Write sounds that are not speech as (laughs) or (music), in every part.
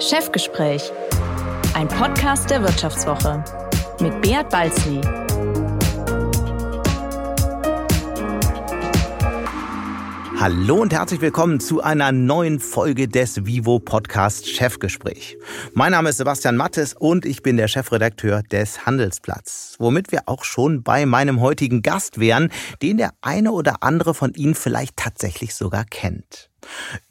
Chefgespräch, ein Podcast der Wirtschaftswoche mit Beat Balzli. Hallo und herzlich willkommen zu einer neuen Folge des Vivo Podcast Chefgespräch. Mein Name ist Sebastian Mattes und ich bin der Chefredakteur des Handelsplatz, womit wir auch schon bei meinem heutigen Gast wären, den der eine oder andere von Ihnen vielleicht tatsächlich sogar kennt.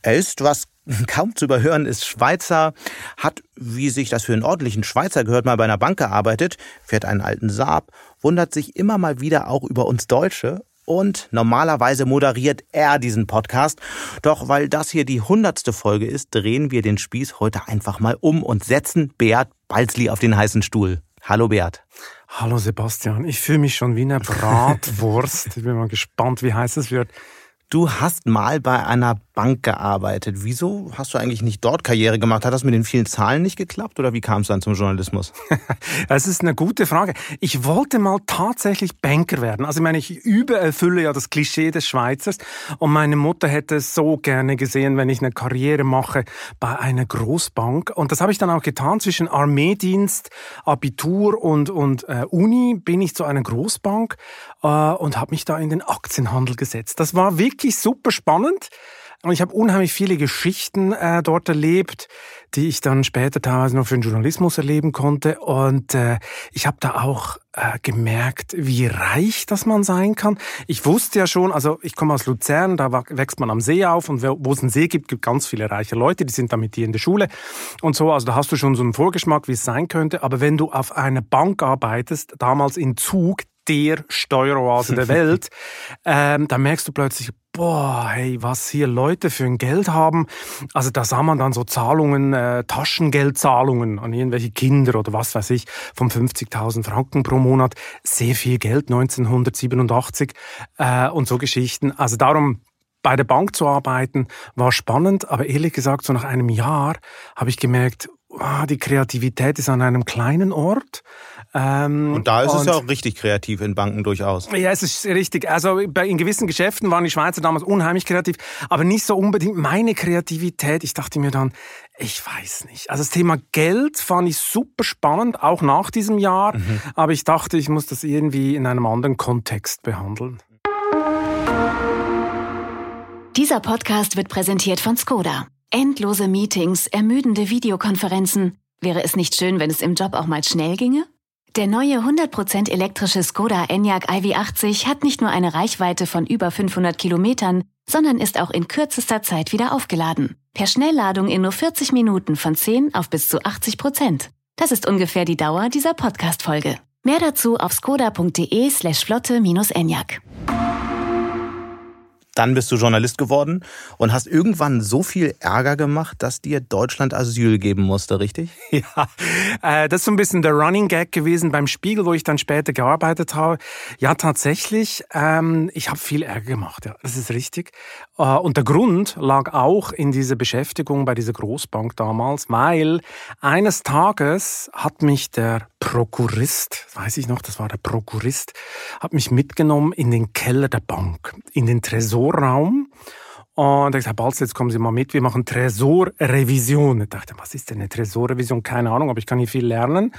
Er ist, was kaum zu überhören ist, Schweizer, hat, wie sich das für einen ordentlichen Schweizer gehört, mal bei einer Bank gearbeitet, fährt einen alten Saab, wundert sich immer mal wieder auch über uns Deutsche und normalerweise moderiert er diesen Podcast. Doch weil das hier die hundertste Folge ist, drehen wir den Spieß heute einfach mal um und setzen Beat Balzli auf den heißen Stuhl. Hallo Beat. Hallo Sebastian, ich fühle mich schon wie eine Bratwurst. ich bin mal gespannt, wie heiß es wird. Du hast mal bei einer Bank gearbeitet. Wieso hast du eigentlich nicht dort Karriere gemacht? Hat das mit den vielen Zahlen nicht geklappt oder wie kam es dann zum Journalismus? (laughs) Das ist eine gute Frage. Ich wollte mal tatsächlich Banker werden. Also ich meine, ich übererfülle ja das Klischee des Schweizers und meine Mutter hätte es so gerne gesehen, wenn ich eine Karriere mache bei einer Großbank. Und das habe ich dann auch getan. Zwischen Armeedienst, Abitur und, und äh, Uni bin ich zu einer Großbank äh, und habe mich da in den Aktienhandel gesetzt. Das war wirklich super spannend. Und ich habe unheimlich viele Geschichten äh, dort erlebt, die ich dann später teilweise noch für den Journalismus erleben konnte. Und äh, ich habe da auch äh, gemerkt, wie reich das man sein kann. Ich wusste ja schon, also ich komme aus Luzern, da wächst man am See auf und wo es einen See gibt, gibt ganz viele reiche Leute, die sind da mit dir in der Schule und so. Also da hast du schon so einen Vorgeschmack, wie es sein könnte. Aber wenn du auf einer Bank arbeitest, damals in Zug, der Steueroase der (laughs) Welt, ähm, da merkst du plötzlich, boah, hey, was hier Leute für ein Geld haben. Also da sah man dann so Zahlungen, äh, Taschengeldzahlungen an irgendwelche Kinder oder was weiß ich, von 50.000 Franken pro Monat. Sehr viel Geld, 1987 äh, und so Geschichten. Also darum, bei der Bank zu arbeiten, war spannend, aber ehrlich gesagt, so nach einem Jahr habe ich gemerkt, ah, die Kreativität ist an einem kleinen Ort. Ähm, und da ist und, es ja auch richtig kreativ in Banken durchaus. Ja, es ist richtig. Also in gewissen Geschäften waren die Schweizer damals unheimlich kreativ, aber nicht so unbedingt meine Kreativität. Ich dachte mir dann, ich weiß nicht. Also das Thema Geld fand ich super spannend, auch nach diesem Jahr. Mhm. Aber ich dachte, ich muss das irgendwie in einem anderen Kontext behandeln. Dieser Podcast wird präsentiert von Skoda. Endlose Meetings, ermüdende Videokonferenzen. Wäre es nicht schön, wenn es im Job auch mal schnell ginge? Der neue 100% elektrische Skoda Enyaq iV80 hat nicht nur eine Reichweite von über 500 Kilometern, sondern ist auch in kürzester Zeit wieder aufgeladen. Per Schnellladung in nur 40 Minuten von 10 auf bis zu 80 Prozent. Das ist ungefähr die Dauer dieser Podcast-Folge. Mehr dazu auf skoda.de slash flotte-enyaq. Dann bist du Journalist geworden und hast irgendwann so viel Ärger gemacht, dass dir Deutschland Asyl geben musste, richtig? (laughs) Ja, äh, das ist so ein bisschen der Running Gag gewesen beim Spiegel, wo ich dann später gearbeitet habe. Ja, tatsächlich, ähm, ich habe viel Ärger gemacht, ja, das ist richtig. Äh, und der Grund lag auch in dieser Beschäftigung bei dieser Großbank damals, weil eines Tages hat mich der Prokurist, weiß ich noch, das war der Prokurist, hat mich mitgenommen in den Keller der Bank, in den Tresorraum. Und er gesagt, Balz, jetzt kommen Sie mal mit, wir machen Tresorrevision. Ich dachte, was ist denn eine Tresorrevision? Keine Ahnung, aber ich kann hier viel lernen.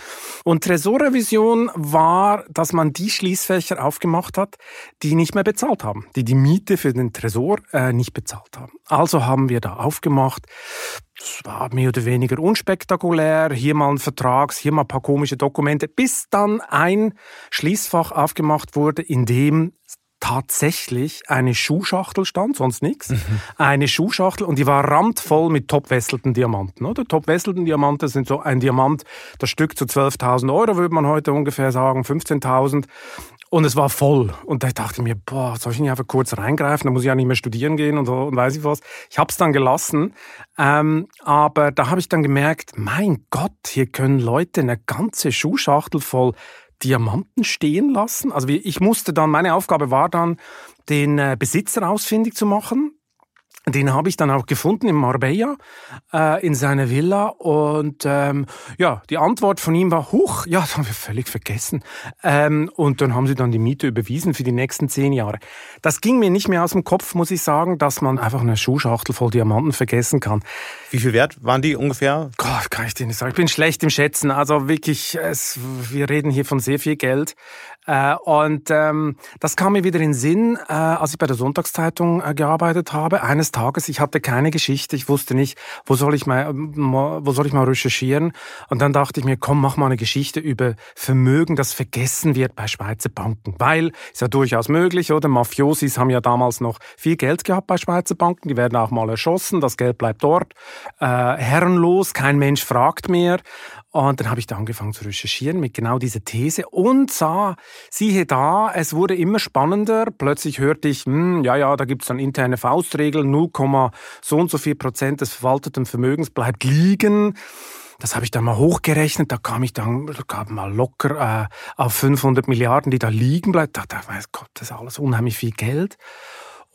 Und Tresorrevision war, dass man die Schließfächer aufgemacht hat, die nicht mehr bezahlt haben, die die Miete für den Tresor äh, nicht bezahlt haben. Also haben wir da aufgemacht. Das war mehr oder weniger unspektakulär. Hier mal ein Vertrag, hier mal ein paar komische Dokumente, bis dann ein Schließfach aufgemacht wurde, in dem tatsächlich eine Schuhschachtel stand, sonst nichts. Mhm. Eine Schuhschachtel und die war randvoll mit topwesselten Diamanten. Oder? Topwesselten Diamanten sind so ein Diamant, das Stück zu 12.000 Euro, würde man heute ungefähr sagen, 15.000. Und es war voll. Und da dachte ich mir, boah, soll ich nicht einfach kurz reingreifen? Da muss ich ja nicht mehr studieren gehen und, so, und weiß ich was. Ich habe es dann gelassen. Ähm, aber da habe ich dann gemerkt, mein Gott, hier können Leute eine ganze Schuhschachtel voll Diamanten stehen lassen. Also ich musste dann, meine Aufgabe war dann, den äh, Besitzer ausfindig zu machen. Den habe ich dann auch gefunden in Marbella, äh, in seiner Villa. Und ähm, ja, die Antwort von ihm war, huch, ja, (laughs) das haben wir völlig vergessen. Ähm, und dann haben sie dann die Miete überwiesen für die nächsten zehn Jahre. Das ging mir nicht mehr aus dem Kopf, muss ich sagen, dass man einfach eine Schuhschachtel voll Diamanten vergessen kann. Wie viel wert waren die ungefähr? Gott, kann ich dir nicht sagen. Ich bin schlecht im Schätzen. Also wirklich, es, wir reden hier von sehr viel Geld. Äh, und ähm, das kam mir wieder in Sinn, äh, als ich bei der Sonntagszeitung äh, gearbeitet habe. Eines Tages, ich hatte keine Geschichte, ich wusste nicht, wo soll ich mal, wo soll ich mal recherchieren. Und dann dachte ich mir, komm, mach mal eine Geschichte über Vermögen, das vergessen wird bei Schweizer Banken. Weil, ist ja durchaus möglich, oder? Mafiosis haben ja damals noch viel Geld gehabt bei Schweizer Banken, die werden auch mal erschossen, das Geld bleibt dort. Äh, herrenlos, kein Mensch fragt mehr. Und dann habe ich da angefangen zu recherchieren mit genau dieser These und sah, siehe da, es wurde immer spannender. Plötzlich hörte ich, hm, ja, ja, da gibt es dann interne Faustregeln, 0, so und so viel Prozent des verwalteten Vermögens bleibt liegen. Das habe ich dann mal hochgerechnet, da kam ich dann da kam mal locker äh, auf 500 Milliarden, die da liegen bleiben. Da dachte ich, Gott, das ist alles unheimlich viel Geld.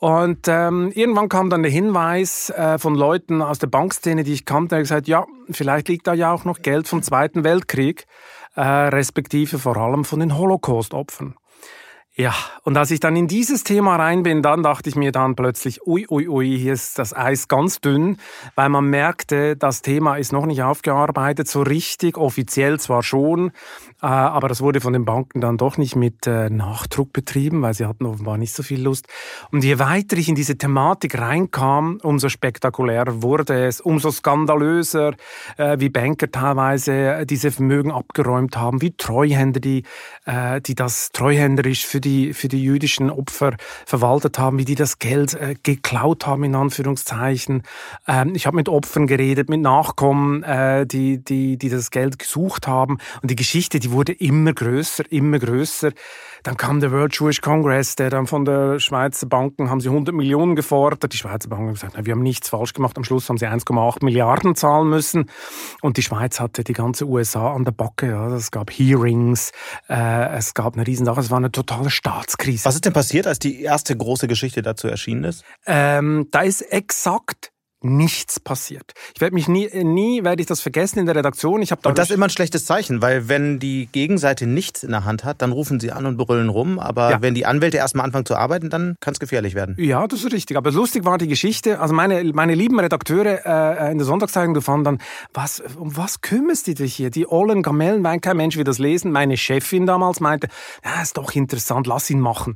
Und ähm, irgendwann kam dann der Hinweis äh, von Leuten aus der Bankszene, die ich kannte, die gesagt, ja, vielleicht liegt da ja auch noch Geld vom Zweiten Weltkrieg, äh, respektive vor allem von den Holocaust-Opfern. Ja, und als ich dann in dieses Thema rein bin, dann dachte ich mir dann plötzlich, ui, ui, ui, hier ist das Eis ganz dünn, weil man merkte, das Thema ist noch nicht aufgearbeitet, so richtig, offiziell zwar schon, aber das wurde von den Banken dann doch nicht mit äh, Nachdruck betrieben, weil sie hatten offenbar nicht so viel Lust. Und je weiter ich in diese Thematik reinkam, umso spektakulärer wurde es, umso skandalöser, äh, wie Banker teilweise diese Vermögen abgeräumt haben, wie Treuhänder, die, die das treuhänderisch für die, für die jüdischen Opfer verwaltet haben, wie die das Geld äh, geklaut haben, in Anführungszeichen. Ähm, ich habe mit Opfern geredet, mit Nachkommen, äh, die, die, die das Geld gesucht haben. Und die Geschichte, die wurde immer größer, immer größer. Dann kam der World Jewish Congress, der dann von der Schweizer Banken, haben sie 100 Millionen gefordert. Die Schweizer Banken haben gesagt, na, wir haben nichts falsch gemacht. Am Schluss haben sie 1,8 Milliarden zahlen müssen. Und die Schweiz hatte die ganze USA an der Backe. Ja. Es gab Hearings, äh, es gab eine Riesensache, es war eine totale Staatskrise. Was ist denn passiert, als die erste große Geschichte dazu erschienen ist? Ähm, da ist exakt nichts passiert. Ich werde mich nie, nie werde ich das vergessen in der Redaktion. Ich da und das ist immer ein schlechtes Zeichen, weil wenn die Gegenseite nichts in der Hand hat, dann rufen sie an und brüllen rum. Aber ja. wenn die Anwälte erstmal anfangen zu arbeiten, dann kann es gefährlich werden. Ja, das ist richtig. Aber lustig war die Geschichte. Also meine, meine lieben Redakteure äh, in der Sonntagszeitung, die fanden dann, was, um was kümmerst du dich hier? Die ollen Gamellen, weil kein Mensch will das lesen. Meine Chefin damals meinte, ja, ist doch interessant, lass ihn machen.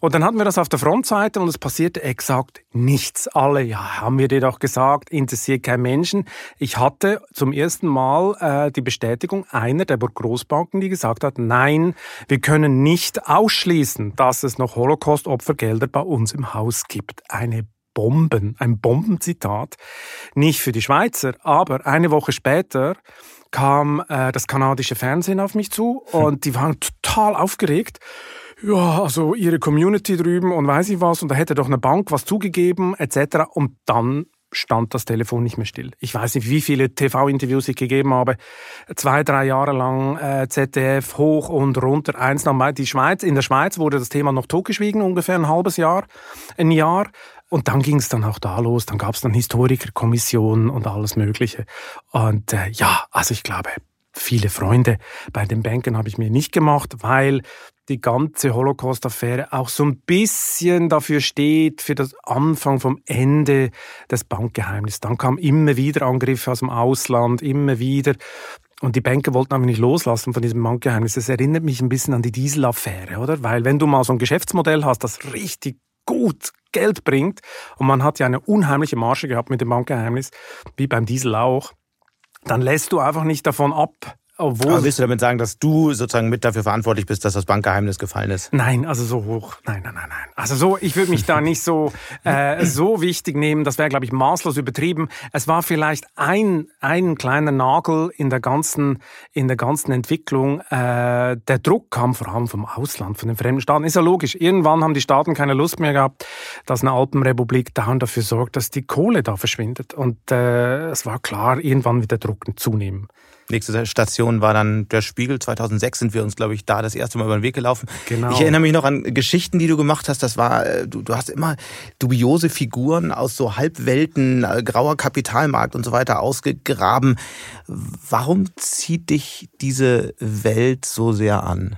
Und dann hatten wir das auf der Frontseite und es passierte exakt nichts. Alle, ja, haben wir dir doch gesagt, interessiert kein Menschen. Ich hatte zum ersten Mal äh, die Bestätigung einer der Großbanken, die gesagt hat, nein, wir können nicht ausschließen, dass es noch Holocaust-Opfergelder bei uns im Haus gibt. Eine Bomben, ein Bombenzitat. Nicht für die Schweizer, aber eine Woche später kam äh, das kanadische Fernsehen auf mich zu und die waren total aufgeregt ja, also ihre Community drüben und weiß ich was und da hätte doch eine Bank was zugegeben etc. Und dann stand das Telefon nicht mehr still. Ich weiß nicht, wie viele TV-Interviews ich gegeben habe. Zwei, drei Jahre lang äh, ZDF hoch und runter. Eins nach die Schweiz. In der Schweiz wurde das Thema noch totgeschwiegen, ungefähr ein halbes Jahr, ein Jahr. Und dann ging es dann auch da los. Dann gab es dann Historikerkommissionen und alles Mögliche. Und äh, ja, also ich glaube, viele Freunde bei den Banken habe ich mir nicht gemacht, weil die ganze Holocaust-Affäre auch so ein bisschen dafür steht, für das Anfang vom Ende des Bankgeheimnisses. Dann kamen immer wieder Angriffe aus dem Ausland, immer wieder. Und die Banker wollten einfach nicht loslassen von diesem Bankgeheimnis. Das erinnert mich ein bisschen an die Diesel-Affäre, oder? Weil wenn du mal so ein Geschäftsmodell hast, das richtig gut Geld bringt, und man hat ja eine unheimliche Marge gehabt mit dem Bankgeheimnis, wie beim Diesel auch, dann lässt du einfach nicht davon ab, obwohl Aber willst du damit sagen, dass du sozusagen mit dafür verantwortlich bist, dass das Bankgeheimnis gefallen ist? Nein, also so hoch. Nein, nein, nein, nein. Also so, ich würde mich da (laughs) nicht so, äh, so wichtig nehmen. Das wäre, glaube ich, maßlos übertrieben. Es war vielleicht ein, ein kleiner Nagel in der ganzen, in der ganzen Entwicklung. Äh, der Druck kam vor allem vom Ausland, von den fremden Staaten. Ist ja logisch. Irgendwann haben die Staaten keine Lust mehr gehabt, dass eine Alpenrepublik dauernd dafür sorgt, dass die Kohle da verschwindet. Und äh, es war klar, irgendwann wird der Druck zunehmen. Nächste Station war dann der Spiegel. 2006 sind wir uns, glaube ich, da das erste Mal über den Weg gelaufen. Genau. Ich erinnere mich noch an Geschichten, die du gemacht hast. Das war, äh, du, du hast immer dubiose Figuren aus so Halbwelten, äh, grauer Kapitalmarkt und so weiter ausgegraben. Warum zieht dich diese Welt so sehr an?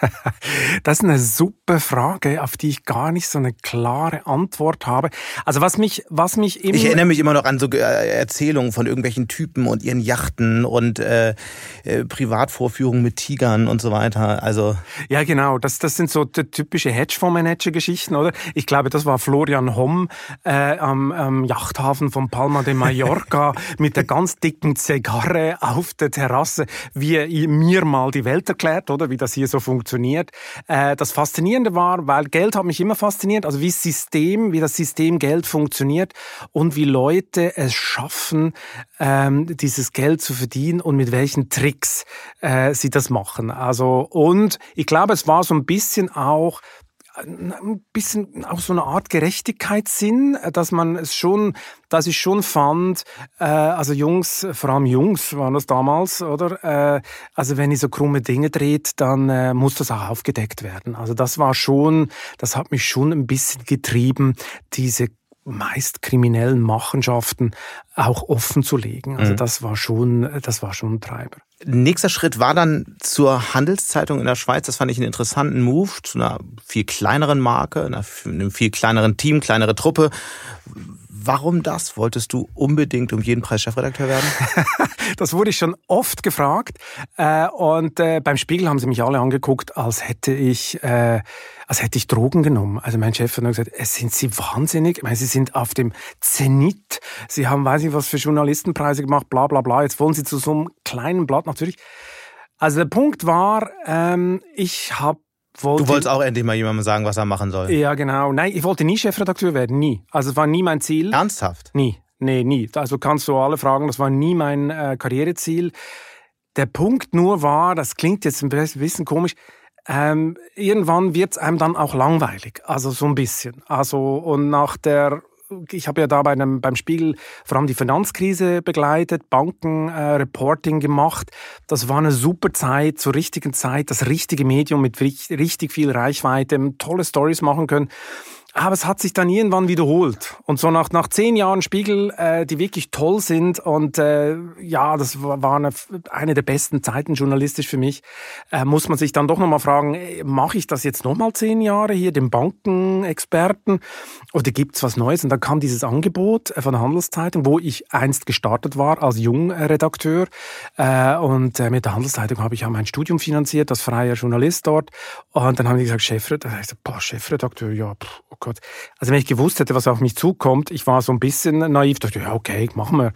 (laughs) Das ist eine super Frage, auf die ich gar nicht so eine klare Antwort habe. Also was mich, was mich immer... Ich erinnere mich immer noch an so äh, Erzählungen von irgendwelchen Typen und ihren Yachten und äh, äh, Privatvorführungen mit Tigern und so weiter. Also ja, genau. Das, das sind so typische Hedgefondsmanager-Geschichten, oder? Ich glaube, das war Florian Homm äh, am, am Yachthafen von Palma de Mallorca (laughs) mit der ganz dicken Zigarre auf der Terrasse, wie er mir mal die Welt erklärt, oder? Wie das hier so funktioniert. Äh, das Faszinierende war, weil Geld hat mich immer fasziniert, also wie das System, wie das System Geld funktioniert und wie Leute es schaffen, ähm, dieses Geld zu verdienen und mit welchen Tricks äh, sie das machen. Also und ich glaube, es war so ein bisschen auch ein bisschen auch so eine Art Gerechtigkeitssinn, dass man es schon, dass ich schon fand, äh, also Jungs, vor allem Jungs waren das damals, oder? Äh, also wenn ihr so krumme Dinge dreht, dann äh, muss das auch aufgedeckt werden. Also das war schon, das hat mich schon ein bisschen getrieben, diese meist kriminellen Machenschaften auch offen zu legen. Also mhm. das war schon, das war schon ein Treiber. Nächster Schritt war dann zur Handelszeitung in der Schweiz. Das fand ich einen interessanten Move zu einer viel kleineren Marke, einem viel kleineren Team, kleinere Truppe. Warum das? Wolltest du unbedingt um jeden Preis Chefredakteur werden? (laughs) das wurde ich schon oft gefragt. Äh, und äh, beim Spiegel haben sie mich alle angeguckt, als hätte ich, äh, als hätte ich Drogen genommen. Also mein Chef hat gesagt, es sind Sie wahnsinnig? Ich meine, Sie sind auf dem Zenit. Sie haben, weiß ich was für Journalistenpreise gemacht, bla bla bla. Jetzt wollen Sie zu so einem kleinen Blatt natürlich. Also der Punkt war, ähm, ich habe wollte, du wolltest auch endlich mal jemandem sagen, was er machen soll. Ja, genau. Nein, ich wollte nie Chefredakteur werden, nie. Also es war nie mein Ziel. Ernsthaft? Nie. Nee, nie. Also kannst du alle fragen, das war nie mein äh, Karriereziel. Der Punkt nur war, das klingt jetzt ein bisschen komisch, ähm, irgendwann wird es einem dann auch langweilig. Also so ein bisschen. Also und nach der ich habe ja da bei einem, beim Spiegel vor allem die Finanzkrise begleitet, Banken, äh, gemacht. Das war eine super Zeit, zur richtigen Zeit, das richtige Medium mit richtig viel Reichweite, tolle Stories machen können. Aber es hat sich dann irgendwann wiederholt. Und so nach, nach zehn Jahren Spiegel, äh, die wirklich toll sind. Und äh, ja, das war eine, eine der besten Zeiten journalistisch für mich. Äh, muss man sich dann doch nochmal fragen, äh, mache ich das jetzt nochmal zehn Jahre hier, den Bankenexperten? Oder gibt's was Neues? Und dann kam dieses Angebot äh, von der Handelszeitung, wo ich einst gestartet war als Jungredakteur. Äh, und äh, mit der Handelszeitung habe ich ja mein Studium finanziert, als freier Journalist dort. Und dann haben die gesagt, Chefredakteur, Chefredakteur, ja, pff, Gott. Also wenn ich gewusst hätte, was auf mich zukommt, ich war so ein bisschen naiv, dachte, ja, okay, machen wir.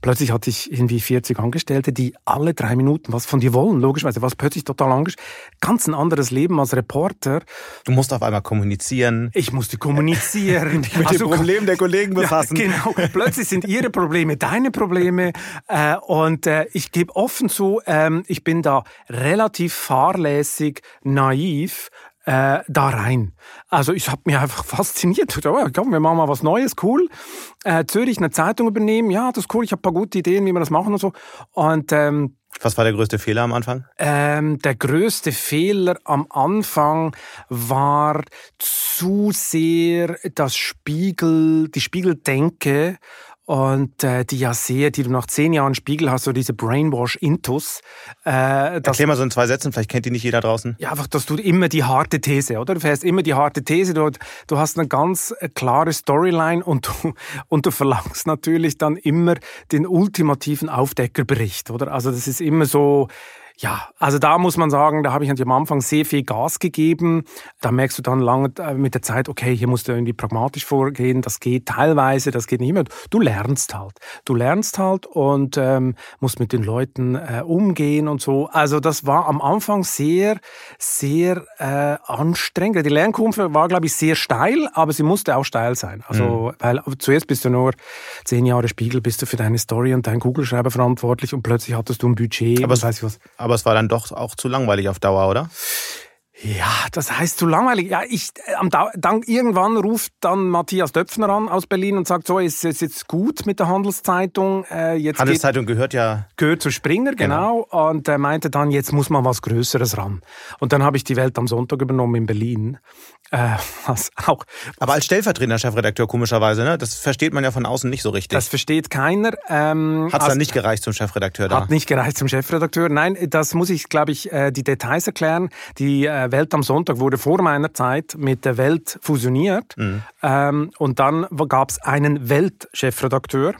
Plötzlich hatte ich irgendwie 40 Angestellte, die alle drei Minuten was von dir wollen, logischerweise, was plötzlich total angestellt. Ganz ein anderes Leben als Reporter. Du musst auf einmal kommunizieren. Ich musste kommunizieren. (laughs) mit also, den Problemen der Kollegen befassen. Ja, genau. Plötzlich sind ihre Probleme deine Probleme. Äh, und äh, ich gebe offen zu, ähm, ich bin da relativ fahrlässig, naiv äh, da rein. Also ich habe mich einfach (laughs) fasziniert. Oh, komm, wir machen mal was Neues, cool. Äh, Zürich eine Zeitung übernehmen, ja, das ist cool. Ich habe ein paar gute Ideen, wie wir das machen und so. Und ähm, was war der größte Fehler am Anfang? Ähm, der größte Fehler am Anfang war zu sehr das Spiegel, die Spiegeldenke und äh, die ja sehr, die du nach zehn Jahren Spiegel hast, so diese Brainwash-Intus. Äh, Erklär mal so in zwei Sätzen, vielleicht kennt die nicht jeder draußen. Ja, einfach, dass du immer die harte These, oder? Du fährst immer die harte These, du, du hast eine ganz äh, klare Storyline und du, (laughs) und du verlangst natürlich dann immer den ultimativen Aufdeckerbericht, oder? Also das ist immer so, ja, also da muss man sagen, da habe ich am Anfang sehr viel Gas gegeben. Da merkst du dann lange äh, mit der Zeit, okay, hier musst du irgendwie pragmatisch vorgehen. Das geht teilweise, das geht nicht immer. Du lernst halt. Du lernst halt und ähm, musst mit den Leuten äh, umgehen und so. Also das war am Anfang sehr, sehr äh, anstrengend. Die Lernkurve war, glaube ich, sehr steil, aber sie musste auch steil sein. Also, mhm. weil zuerst bist du nur zehn Jahre Spiegel, bist du für deine Story und deinen Google-Schreiber verantwortlich und plötzlich hattest du ein Budget aber und weiß ich was. Aber es war dann doch auch zu langweilig auf Dauer, oder? Ja, das heißt zu langweilig. Ja, ich, äh, am, dann, irgendwann ruft dann Matthias Döpfner an aus Berlin und sagt, so, ist es jetzt gut mit der Handelszeitung. Äh, jetzt Handelszeitung geht, gehört ja... Gehört zu Springer, genau. genau. Und er meinte dann, jetzt muss man was Größeres ran. Und dann habe ich die Welt am Sonntag übernommen in Berlin. Äh, was auch. Aber als stellvertretender Chefredakteur komischerweise, ne? Das versteht man ja von außen nicht so richtig. Das versteht keiner. Ähm, hat es dann nicht gereicht zum Chefredakteur da? Hat nicht gereicht zum Chefredakteur. Nein, das muss ich, glaube ich, äh, die Details erklären. Die äh, Welt am Sonntag wurde vor meiner Zeit mit der Welt fusioniert. Mhm. Ähm, und dann gab es einen Weltchefredakteur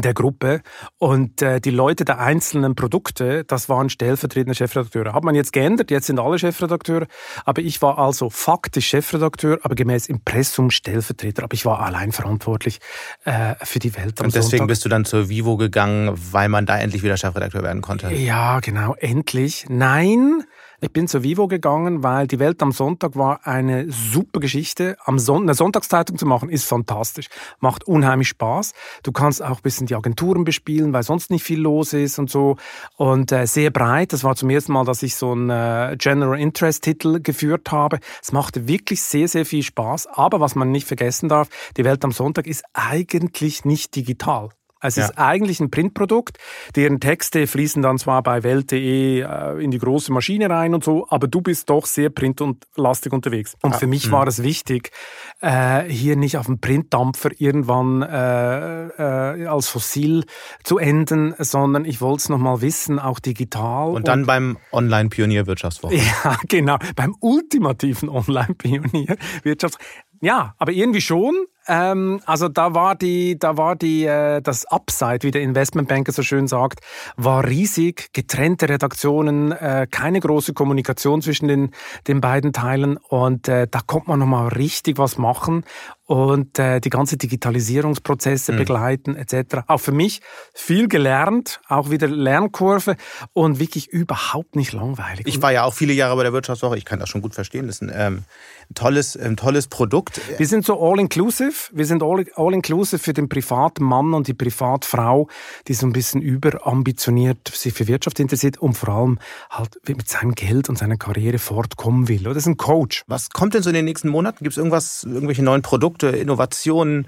der Gruppe und äh, die Leute der einzelnen Produkte, das waren stellvertretende Chefredakteure. Hat man jetzt geändert, jetzt sind alle Chefredakteure, aber ich war also faktisch Chefredakteur, aber gemäß Impressum Stellvertreter, aber ich war allein verantwortlich äh, für die Welt. und deswegen Sonntag. bist du dann zur Vivo gegangen, weil man da endlich wieder Chefredakteur werden konnte? Ja, genau, endlich. Nein, ich bin zur Vivo gegangen, weil die Welt am Sonntag war eine super Geschichte. Am Son eine Sonntagszeitung zu machen ist fantastisch, macht unheimlich Spaß. Du kannst auch ein bisschen die Agenturen bespielen, weil sonst nicht viel los ist und so. Und äh, sehr breit. Das war zum ersten Mal, dass ich so einen äh, General Interest Titel geführt habe. Es machte wirklich sehr, sehr viel Spaß. Aber was man nicht vergessen darf, die Welt am Sonntag ist eigentlich nicht digital. Es ja. ist eigentlich ein Printprodukt, deren Texte fließen dann zwar bei Welt.de äh, in die große Maschine rein und so, aber du bist doch sehr print- und lastig unterwegs. Und ja. für mich mhm. war es wichtig, äh, hier nicht auf dem Printdampfer irgendwann äh, äh, als Fossil zu enden, sondern ich wollte es nochmal wissen, auch digital. Und dann und, beim Online-Pionier Wirtschaftswoche. (laughs) Ja, genau, beim ultimativen Online-Pionier Wirtschaftswoche. Ja, aber irgendwie schon. Ähm, also da war die, da war die, äh, das Upside, wie der Investmentbanker so schön sagt, war riesig. Getrennte Redaktionen, äh, keine große Kommunikation zwischen den, den beiden Teilen und äh, da kommt man nochmal richtig was machen und äh, die ganze Digitalisierungsprozesse mhm. begleiten etc. Auch für mich viel gelernt, auch wieder Lernkurve und wirklich überhaupt nicht langweilig. Ich war ja auch viele Jahre bei der Wirtschaftswoche, ich kann das schon gut verstehen. Das ist ein ähm, tolles, ein tolles Produkt. Wir sind so all-inclusive. Wir sind all-inclusive für den privaten Mann und die Privatfrau, die so ein bisschen überambitioniert sich für Wirtschaft interessiert und vor allem halt mit seinem Geld und seiner Karriere fortkommen will. Das ist ein Coach. Was kommt denn so in den nächsten Monaten? Gibt es irgendwas, irgendwelche neuen Produkte? Produkte, Innovationen?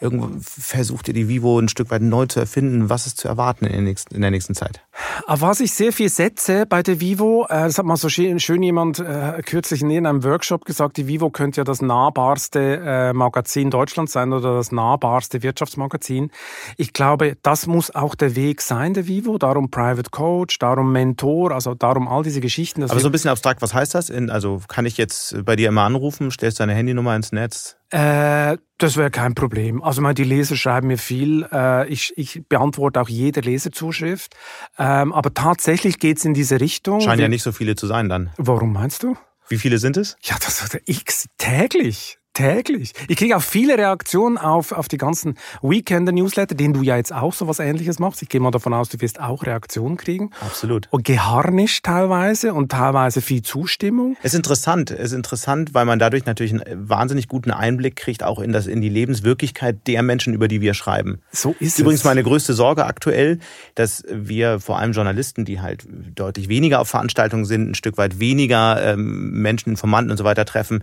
Irgendwo versucht ihr die Vivo ein Stück weit neu zu erfinden? Was ist zu erwarten in der nächsten, in der nächsten Zeit? Auf was ich sehr viel setze bei der Vivo, äh, das hat mal so schön, schön jemand äh, kürzlich in einem Workshop gesagt, die Vivo könnte ja das nahbarste äh, Magazin Deutschlands sein oder das nahbarste Wirtschaftsmagazin. Ich glaube, das muss auch der Weg sein, der Vivo. Darum Private Coach, darum Mentor, also darum all diese Geschichten. Aber so ein bisschen abstrakt, was heißt das? In, also kann ich jetzt bei dir immer anrufen, stellst deine Handynummer ins Netz? Äh, das wäre kein Problem. Also meine, die Leser schreiben mir viel. Äh, ich, ich beantworte auch jede Leserzuschrift. Ähm, aber tatsächlich geht's in diese Richtung. Scheinen ja nicht so viele zu sein dann. Warum meinst du? Wie viele sind es? Ja, das ist x täglich. Täglich. Ich kriege auch viele Reaktionen auf, auf die ganzen Weekender-Newsletter, denen du ja jetzt auch so was ähnliches machst. Ich gehe mal davon aus, du wirst auch Reaktionen kriegen. Absolut. Und geharnischt teilweise und teilweise viel Zustimmung. Es ist interessant. Es ist interessant, weil man dadurch natürlich einen wahnsinnig guten Einblick kriegt, auch in, das, in die Lebenswirklichkeit der Menschen, über die wir schreiben. So ist Übrigens es. meine größte Sorge aktuell, dass wir vor allem Journalisten, die halt deutlich weniger auf Veranstaltungen sind, ein Stück weit weniger ähm, Menschen, Informanten und so weiter treffen,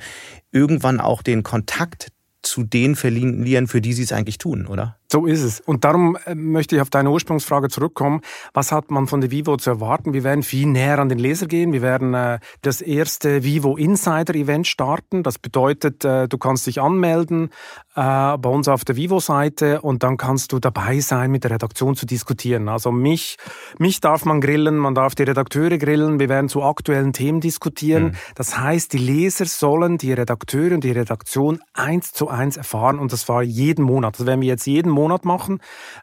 irgendwann auch den Kontakt zu den verlieren, für die sie es eigentlich tun, oder? So ist es. Und darum äh, möchte ich auf deine Ursprungsfrage zurückkommen. Was hat man von der Vivo zu erwarten? Wir werden viel näher an den Leser gehen. Wir werden äh, das erste Vivo Insider Event starten. Das bedeutet, äh, du kannst dich anmelden bei uns auf der Vivo-Seite und dann kannst du dabei sein, mit der Redaktion zu diskutieren. Also mich, mich darf man grillen, man darf die Redakteure grillen. Wir werden zu aktuellen Themen diskutieren. Mhm. Das heißt, die Leser sollen die Redakteure und die Redaktion eins zu eins erfahren und das war jeden Monat. Das werden wir jetzt jeden Monat machen.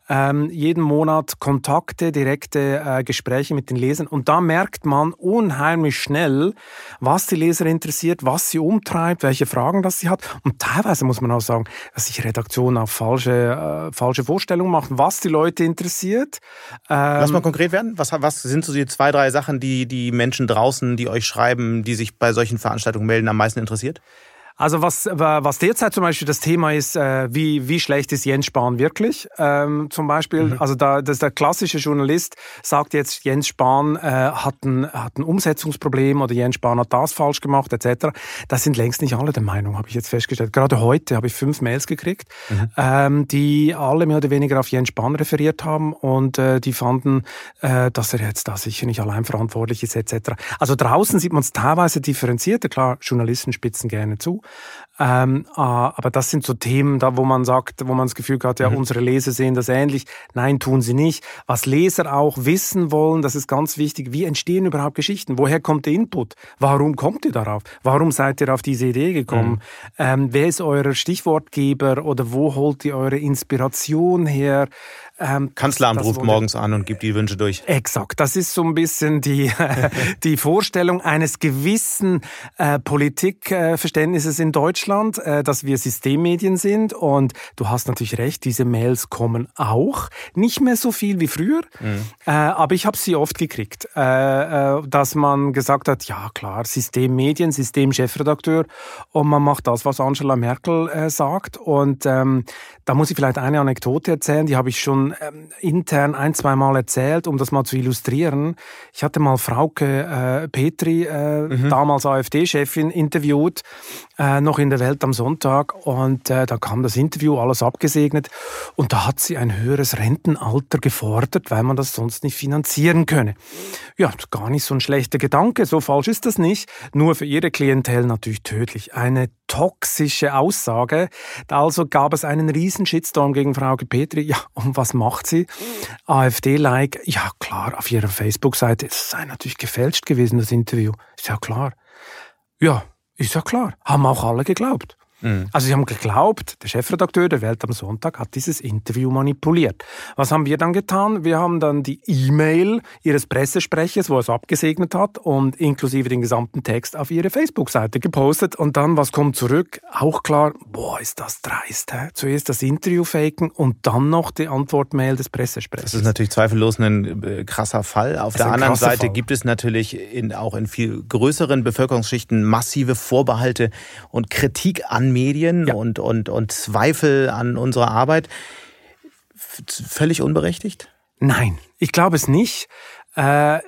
Ähm, jeden Monat Kontakte, direkte äh, Gespräche mit den Lesern. Und da merkt man unheimlich schnell, was die Leser interessiert, was sie umtreibt, welche Fragen das sie hat. Und teilweise muss man auch sagen, dass sich Redaktionen auf falsche, äh, falsche Vorstellungen machen, was die Leute interessiert. Ähm, Lass mal konkret werden. Was, was sind so die zwei, drei Sachen, die die Menschen draußen, die euch schreiben, die sich bei solchen Veranstaltungen melden, am meisten interessiert? Also was, was derzeit zum Beispiel das Thema ist, äh, wie, wie schlecht ist Jens Spahn wirklich? Ähm, zum Beispiel, mhm. also da, das der klassische Journalist sagt jetzt, Jens Spahn äh, hat, ein, hat ein Umsetzungsproblem oder Jens Spahn hat das falsch gemacht etc. Das sind längst nicht alle der Meinung, habe ich jetzt festgestellt. Gerade heute habe ich fünf Mails gekriegt, mhm. ähm, die alle mehr oder weniger auf Jens Spahn referiert haben und äh, die fanden, äh, dass er jetzt da sicher nicht allein verantwortlich ist etc. Also draußen sieht man es teilweise differenzierter. Klar, Journalisten spitzen gerne zu. Ähm, ah, aber das sind so Themen, da wo man sagt, wo man das Gefühl hat, ja, mhm. unsere Leser sehen das ähnlich. Nein, tun sie nicht. Was Leser auch wissen wollen, das ist ganz wichtig. Wie entstehen überhaupt Geschichten? Woher kommt der Input? Warum kommt ihr darauf? Warum seid ihr auf diese Idee gekommen? Mhm. Ähm, wer ist euer Stichwortgeber oder wo holt ihr eure Inspiration her? Ähm, Kanzleramt ruft morgens an und gibt die Wünsche durch. Exakt. Das ist so ein bisschen die, (laughs) die Vorstellung eines gewissen äh, Politikverständnisses in Deutschland, äh, dass wir Systemmedien sind. Und du hast natürlich recht, diese Mails kommen auch. Nicht mehr so viel wie früher, mhm. äh, aber ich habe sie oft gekriegt, äh, äh, dass man gesagt hat, ja klar, Systemmedien, Systemchefredakteur und man macht das, was Angela Merkel äh, sagt. Und ähm, da muss ich vielleicht eine Anekdote erzählen, die habe ich schon ähm, intern ein, zwei Mal erzählt, um das mal zu illustrieren. Ich hatte mal Frauke äh, Petri, äh, mhm. damals AfD-Chefin, interviewt, äh, noch in der Welt am Sonntag. Und äh, da kam das Interview, alles abgesegnet. Und da hat sie ein höheres Rentenalter gefordert, weil man das sonst nicht finanzieren könne. Ja, gar nicht so ein schlechter Gedanke, so falsch ist das nicht. Nur für ihre Klientel natürlich tödlich. Eine toxische Aussage. Also gab es einen riesen Shitstorm gegen Frauke Petri. Ja, und was macht sie? AfD-like. Ja, klar, auf ihrer Facebook-Seite. Es sei natürlich gefälscht gewesen, das Interview. Ist ja klar. Ja, ist ja klar. Haben auch alle geglaubt. Mhm. Also sie haben geglaubt, der Chefredakteur der Welt am Sonntag hat dieses Interview manipuliert. Was haben wir dann getan? Wir haben dann die E-Mail ihres Pressesprechers, wo er es abgesegnet hat und inklusive den gesamten Text auf ihre Facebook-Seite gepostet. Und dann, was kommt zurück? Auch klar, boah, ist das dreist. Hä? Zuerst das Interview faken und dann noch die Antwortmail des Pressesprechers. Das ist natürlich zweifellos ein äh, krasser Fall. Auf der anderen Seite Fall. gibt es natürlich in, auch in viel größeren Bevölkerungsschichten massive Vorbehalte und Kritik an an Medien ja. und, und, und Zweifel an unserer Arbeit. Völlig unberechtigt? Nein, ich glaube es nicht. Äh,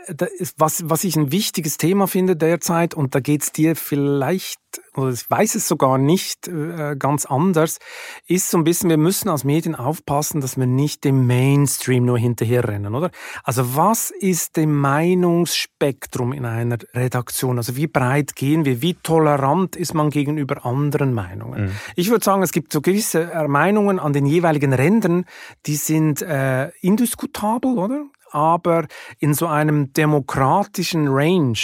was, was ich ein wichtiges Thema finde derzeit, und da geht es dir vielleicht, oder ich weiß es sogar nicht äh, ganz anders, ist so ein bisschen, wir müssen als Medien aufpassen, dass wir nicht dem Mainstream nur hinterherrennen, oder? Also was ist dem Meinungsspektrum in einer Redaktion? Also wie breit gehen wir? Wie tolerant ist man gegenüber anderen Meinungen? Mhm. Ich würde sagen, es gibt so gewisse Meinungen an den jeweiligen Rändern, die sind äh, indiskutabel, oder? Aber in so einem demokratischen Range,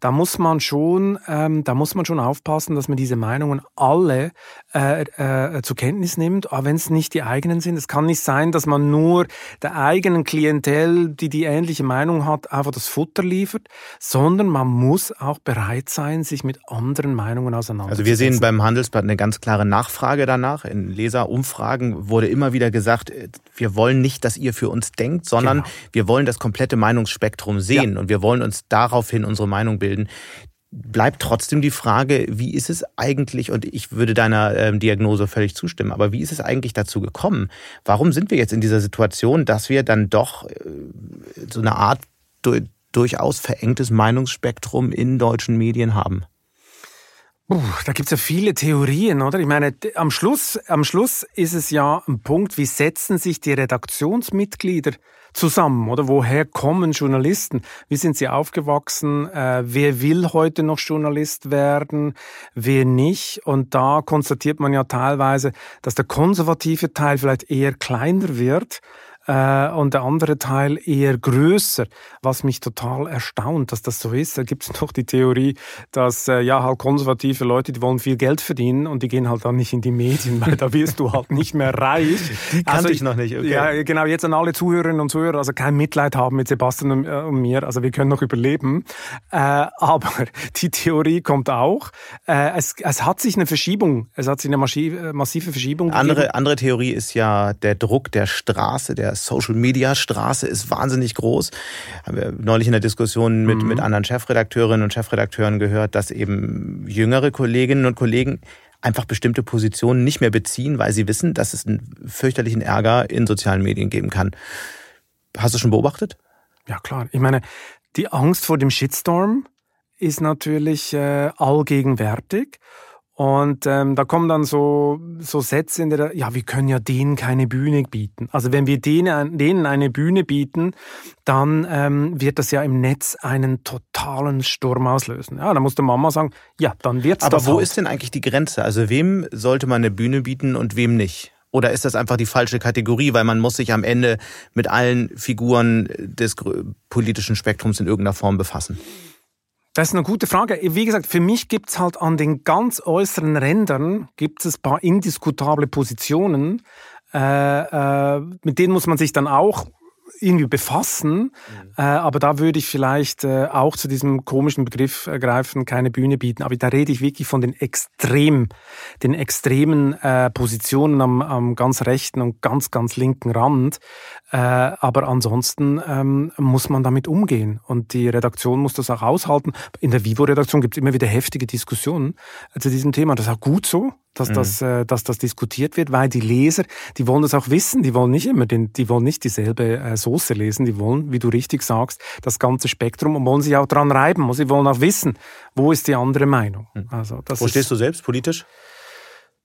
da muss man schon, ähm, da muss man schon aufpassen, dass man diese Meinungen alle äh, äh, zur Kenntnis nimmt, auch wenn es nicht die eigenen sind. Es kann nicht sein, dass man nur der eigenen Klientel, die die ähnliche Meinung hat, einfach das Futter liefert, sondern man muss auch bereit sein, sich mit anderen Meinungen auseinanderzusetzen. Also wir sehen beim Handelsblatt eine ganz klare Nachfrage danach. In Leserumfragen wurde immer wieder gesagt, äh, wir wollen nicht, dass ihr für uns denkt, sondern genau. wir wir wollen das komplette Meinungsspektrum sehen ja. und wir wollen uns daraufhin unsere Meinung bilden. Bleibt trotzdem die Frage, wie ist es eigentlich, und ich würde deiner äh, Diagnose völlig zustimmen, aber wie ist es eigentlich dazu gekommen? Warum sind wir jetzt in dieser Situation, dass wir dann doch äh, so eine Art du durchaus verengtes Meinungsspektrum in deutschen Medien haben? Uh, da gibt's ja viele Theorien, oder? Ich meine, am Schluss, am Schluss ist es ja ein Punkt, wie setzen sich die Redaktionsmitglieder zusammen, oder? Woher kommen Journalisten? Wie sind sie aufgewachsen? Äh, wer will heute noch Journalist werden? Wer nicht? Und da konstatiert man ja teilweise, dass der konservative Teil vielleicht eher kleiner wird äh, und der andere Teil eher größer, was mich total erstaunt, dass das so ist. Da gibt es (laughs) noch die Theorie, dass äh, ja halt konservative Leute, die wollen viel Geld verdienen und die gehen halt dann nicht in die Medien, (laughs) weil da wirst du halt nicht mehr reich. Die kannte also, ich noch nicht. Okay. Ja, genau. Jetzt an alle Zuhörerinnen und Zuhörer, also kein Mitleid haben mit Sebastian und, äh, und mir, also wir können noch überleben. Äh, (laughs) aber die Theorie kommt auch. Äh, es, es hat sich eine Verschiebung, es hat sich eine massive Verschiebung andere, gegeben. Andere Theorie ist ja der Druck der Straße, der Social-Media-Straße ist wahnsinnig groß. Haben wir neulich in der Diskussion mit, mhm. mit anderen Chefredakteurinnen und Chefredakteuren gehört, dass eben jüngere Kolleginnen und Kollegen einfach bestimmte Positionen nicht mehr beziehen, weil sie wissen, dass es einen fürchterlichen Ärger in sozialen Medien geben kann. Hast du schon beobachtet? Ja, klar. Ich meine, die Angst vor dem Shitstorm ist natürlich äh, allgegenwärtig. Und ähm, da kommen dann so, so Sätze in der, ja, wir können ja denen keine Bühne bieten. Also wenn wir denen, denen eine Bühne bieten, dann ähm, wird das ja im Netz einen totalen Sturm auslösen. Ja, da muss der Mama sagen, ja, dann wird's Aber das wo halt. ist denn eigentlich die Grenze? Also wem sollte man eine Bühne bieten und wem nicht? Oder ist das einfach die falsche Kategorie, weil man muss sich am Ende mit allen Figuren des politischen Spektrums in irgendeiner Form befassen? Das ist eine gute Frage. Wie gesagt, für mich gibt es halt an den ganz äußeren Rändern gibt es ein paar indiskutable Positionen, äh, äh, mit denen muss man sich dann auch irgendwie befassen. Mhm. Äh, aber da würde ich vielleicht äh, auch zu diesem komischen Begriff äh, greifen, keine Bühne bieten. Aber da rede ich wirklich von den extrem, den extremen äh, Positionen am, am ganz rechten und ganz, ganz linken Rand. Äh, aber ansonsten ähm, muss man damit umgehen. Und die Redaktion muss das auch aushalten. In der Vivo-Redaktion gibt es immer wieder heftige Diskussionen äh, zu diesem Thema. Das ist auch gut so dass, mhm. das, äh, dass das diskutiert wird, weil die Leser, die wollen das auch wissen, die wollen nicht immer, den, die wollen nicht dieselbe äh, Soße lesen, die wollen, wie du richtig sagst, das ganze Spektrum und wollen sich auch dran reiben und sie wollen auch wissen, wo ist die andere Meinung. Mhm. Also, das wo stehst du selbst politisch?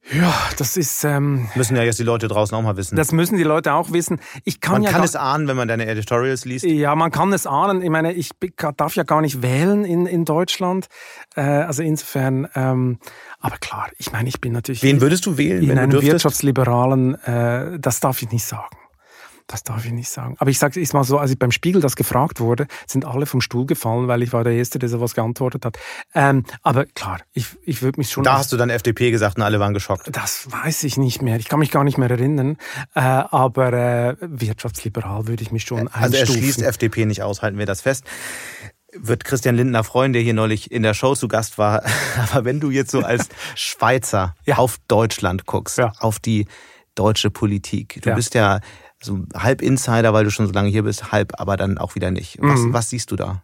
Ja, das ist. Ähm, müssen ja jetzt die Leute draußen auch mal wissen. Das müssen die Leute auch wissen. Ich kann man ja kann es ahnen, wenn man deine Editorials liest. Ja, man kann es ahnen. Ich meine, ich darf ja gar nicht wählen in, in Deutschland. Äh, also insofern. Ähm, aber klar, ich meine, ich bin natürlich. Wen würdest du wählen, in wenn einem du wirtschaftsliberalen? Äh, das darf ich nicht sagen. Das darf ich nicht sagen. Aber ich sage es mal so, als ich beim Spiegel das gefragt wurde, sind alle vom Stuhl gefallen, weil ich war der Erste, der sowas geantwortet hat. Ähm, aber klar, ich, ich würde mich schon... Da hast du dann FDP gesagt und alle waren geschockt. Das weiß ich nicht mehr. Ich kann mich gar nicht mehr erinnern. Äh, aber äh, wirtschaftsliberal würde ich mich schon einstufen. Also er schließt FDP nicht aus, halten wir das fest wird Christian Lindner freuen, der hier neulich in der Show zu Gast war. (laughs) Aber wenn du jetzt so als (laughs) Schweizer ja. auf Deutschland guckst, ja. auf die deutsche Politik, du ja. bist ja so halb Insider, weil du schon so lange hier bist, halb aber dann auch wieder nicht. Was, mhm. was siehst du da?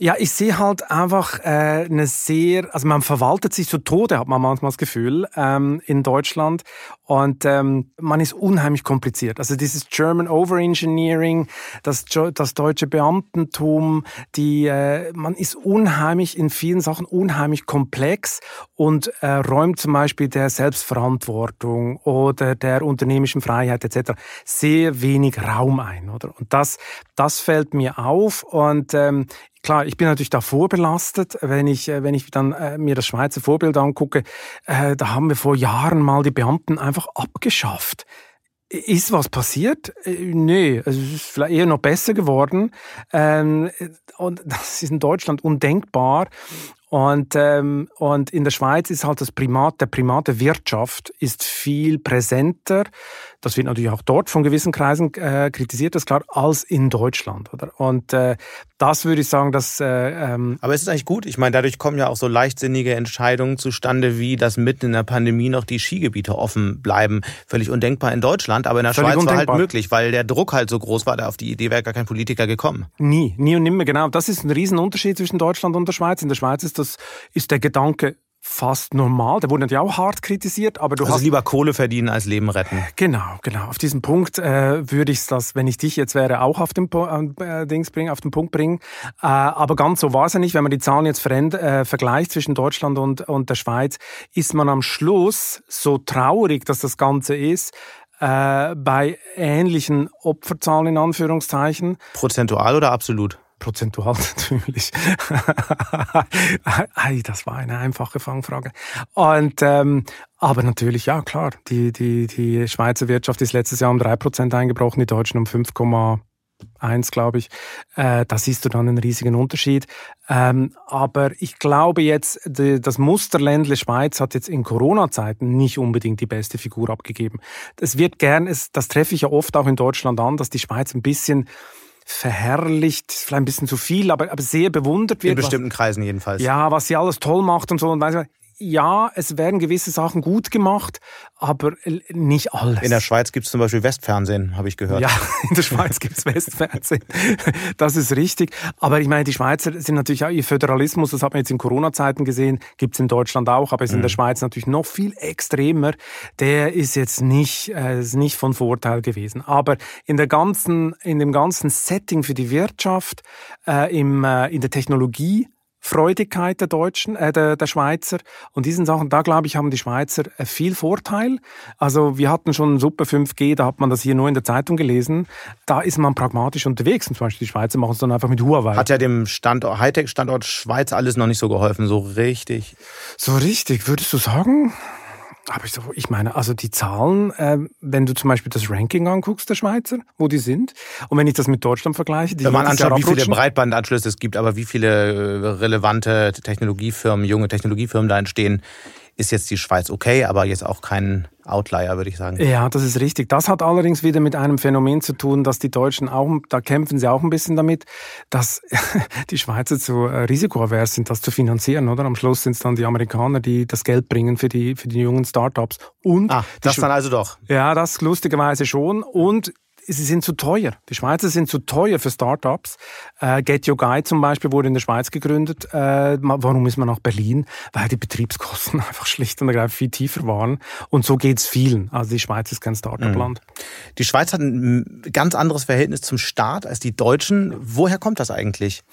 Ja, ich sehe halt einfach äh, eine sehr, also man verwaltet sich zu Tode, hat man manchmal das Gefühl, ähm, in Deutschland. Und ähm, man ist unheimlich kompliziert. Also dieses German Overengineering, das, das deutsche Beamtentum, die, äh, man ist unheimlich in vielen Sachen unheimlich komplex und äh, räumt zum Beispiel der Selbstverantwortung oder der unternehmischen Freiheit etc. sehr wenig Raum ein, oder? Und das, das fällt mir auf und ähm, Klar, ich bin natürlich da vorbelastet, wenn ich, äh, wenn ich dann äh, mir das Schweizer Vorbild angucke. Äh, da haben wir vor Jahren mal die Beamten einfach abgeschafft. Ist was passiert? Äh, nee, es ist vielleicht eher noch besser geworden. Ähm, und (laughs) das ist in Deutschland undenkbar. Und, ähm, und in der Schweiz ist halt das Primat, der Primat der Wirtschaft ist viel präsenter. Das wird natürlich auch dort von gewissen Kreisen äh, kritisiert, das klar, als in Deutschland. Oder? Und äh, das würde ich sagen, dass. Äh, ähm Aber es ist eigentlich gut. Ich meine, dadurch kommen ja auch so leichtsinnige Entscheidungen zustande, wie dass mitten in der Pandemie noch die Skigebiete offen bleiben. Völlig undenkbar in Deutschland, aber in der Schweiz undenkbar. war halt möglich, weil der Druck halt so groß war. Da auf die Idee wäre gar kein Politiker gekommen. Nie, nie und nimmer, genau. Das ist ein Riesenunterschied zwischen Deutschland und der Schweiz. In der Schweiz ist das ist der Gedanke fast normal. Der wurde natürlich auch hart kritisiert, aber du also hast lieber Kohle verdienen als Leben retten. Genau, genau. Auf diesen Punkt äh, würde ich das, wenn ich dich jetzt wäre, auch auf den äh, Dings bringen, auf den Punkt bringen. Äh, aber ganz so war es ja nicht. Wenn man die Zahlen jetzt äh, vergleicht zwischen Deutschland und und der Schweiz, ist man am Schluss so traurig, dass das Ganze ist, äh, bei ähnlichen Opferzahlen in Anführungszeichen. Prozentual oder absolut? Prozentual (laughs) natürlich. (laughs) das war eine einfache Fangfrage. Und ähm, aber natürlich, ja klar, die, die, die Schweizer Wirtschaft ist letztes Jahr um drei Prozent eingebrochen, die Deutschen um 5,1, glaube ich. Äh, da siehst du dann einen riesigen Unterschied. Ähm, aber ich glaube jetzt, die, das Musterländle Schweiz hat jetzt in Corona-Zeiten nicht unbedingt die beste Figur abgegeben. Es wird gern, es, das treffe ich ja oft auch in Deutschland an, dass die Schweiz ein bisschen verherrlicht, vielleicht ein bisschen zu viel, aber, aber sehr bewundert wird. In bestimmten was, Kreisen jedenfalls. Ja, was sie alles toll macht und so. Und weiß, ja, es werden gewisse Sachen gut gemacht, aber nicht alles. In der Schweiz gibt es zum Beispiel Westfernsehen, habe ich gehört. Ja, (laughs) in der Schweiz gibt es Westfernsehen. Das ist richtig. Aber ich meine, die Schweizer sind natürlich auch ihr Föderalismus, das hat man jetzt in Corona-Zeiten gesehen, gibt es in Deutschland auch, aber es ist mhm. in der mhm. Schweiz natürlich noch viel extremer. Der ist jetzt nicht, äh, ist nicht von Vorteil gewesen. Aber in der ganzen, in dem ganzen Setting für die Wirtschaft, äh, im, äh, in der Technologie, Freudigkeit der Deutschen, äh, der, der Schweizer. Und diesen Sachen, da glaube ich, haben die Schweizer äh, viel Vorteil. Also wir hatten schon Super 5G, da hat man das hier nur in der Zeitung gelesen. Da ist man pragmatisch unterwegs. Und zum Beispiel die Schweizer machen es dann einfach mit Huawei. Hat ja dem Standort, Hightech-Standort Schweiz alles noch nicht so geholfen, so richtig. So richtig, würdest du sagen? Aber ich, so, ich meine, also die Zahlen, äh, wenn du zum Beispiel das Ranking anguckst der Schweizer, wo die sind, und wenn ich das mit Deutschland vergleiche, die wenn man anschaut, wie viele Breitbandanschlüsse es gibt, aber wie viele äh, relevante Technologiefirmen, junge Technologiefirmen da entstehen, ist jetzt die Schweiz okay, aber jetzt auch kein Outlier, würde ich sagen. Ja, das ist richtig. Das hat allerdings wieder mit einem Phänomen zu tun, dass die Deutschen auch, da kämpfen sie auch ein bisschen damit, dass (laughs) die Schweizer zu äh, risikoavers sind, das zu finanzieren, oder? Am Schluss sind es dann die Amerikaner, die das Geld bringen für die, für die jungen Startups. Und ah, das dann also doch. Ja, das lustigerweise schon. Und sie sind zu teuer. Die Schweizer sind zu teuer für Startups. Äh, Get Your Guide zum Beispiel wurde in der Schweiz gegründet. Äh, warum ist man nach Berlin? Weil die Betriebskosten (laughs) einfach schlicht und ergreifend viel tiefer waren. Und so geht's vielen. Also die Schweiz ist kein Startup-Land. Mhm. Die Schweiz hat ein ganz anderes Verhältnis zum Staat als die Deutschen. Woher kommt das eigentlich?